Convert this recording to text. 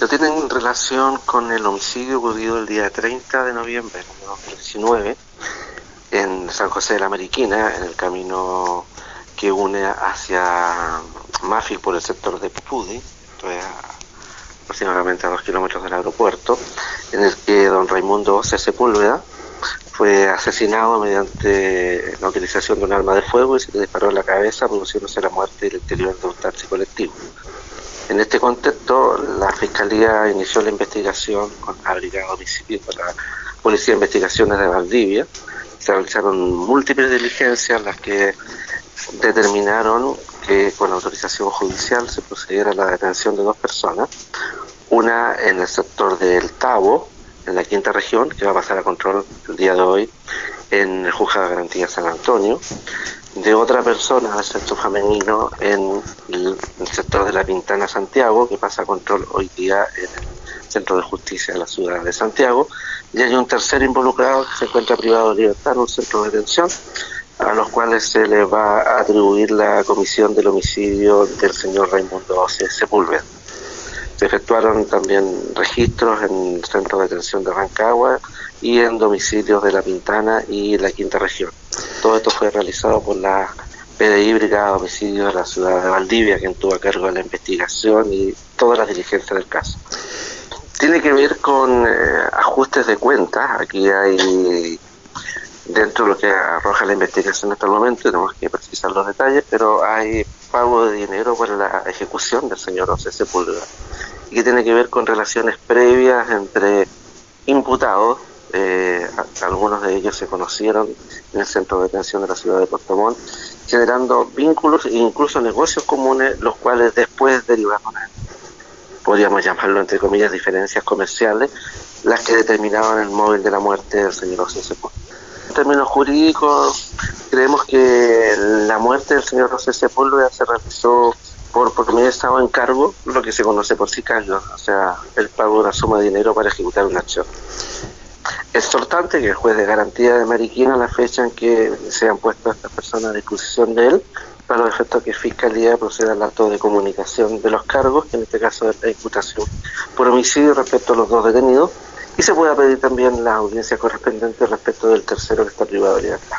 Lo tienen relación con el homicidio ocurrido el día 30 de noviembre de 2019 en San José de la Mariquina, en el camino que une hacia Mafil por el sector de Pudi, aproximadamente a dos kilómetros del aeropuerto, en el que don Raimundo C. Sepúlveda fue asesinado mediante la utilización de un arma de fuego y se le disparó en la cabeza, produciéndose la muerte del interior de un taxi colectivo. En este contexto, la Fiscalía inició la investigación con la Brigada la Policía de Investigaciones de Valdivia. Se realizaron múltiples diligencias las que determinaron que con autorización judicial se procediera a la detención de dos personas, una en el sector del Tabo, en la quinta región, que va a pasar a control el día de hoy en el Juzgado de Garantía San Antonio, de otra persona del sector femenino en el, sector de la Pintana Santiago, que pasa a control hoy día en el Centro de Justicia de la ciudad de Santiago, y hay un tercer involucrado que se encuentra privado de libertad en un centro de detención, a los cuales se le va a atribuir la comisión del homicidio del señor Raimundo Sepúlveda. Se efectuaron también registros en el centro de detención de Rancagua y en domicilios de La Pintana y la Quinta Región. Todo esto fue realizado por la PDI Brigada de Homicidios de la ciudad de Valdivia, quien tuvo a cargo de la investigación y todas las diligencias del caso. Tiene que ver con eh, ajustes de cuentas. Aquí hay, dentro de lo que arroja la investigación hasta el momento, tenemos que precisar los detalles, pero hay pago de dinero para la ejecución del señor José Sepúlveda y que tiene que ver con relaciones previas entre imputados, eh, algunos de ellos se conocieron en el centro de detención de la ciudad de Puerto generando vínculos e incluso negocios comunes, los cuales después derivaron a, podríamos llamarlo entre comillas, diferencias comerciales, las que determinaban el móvil de la muerte del señor José Sepúlveda. En términos jurídicos, creemos que la muerte del señor José Sepúlveda se realizó por primer estado en cargo, lo que se conoce por sicario, o sea, el pago de una suma de dinero para ejecutar una acción. Exhortante que el juez de garantía de Mariquina, la fecha en que se han puesto estas personas a disposición de él, para los efectos que Fiscalía proceda al acto de comunicación de los cargos, que en este caso es la imputación por homicidio respecto a los dos detenidos, y se pueda pedir también la audiencia correspondiente respecto del tercero que está privado de libertad.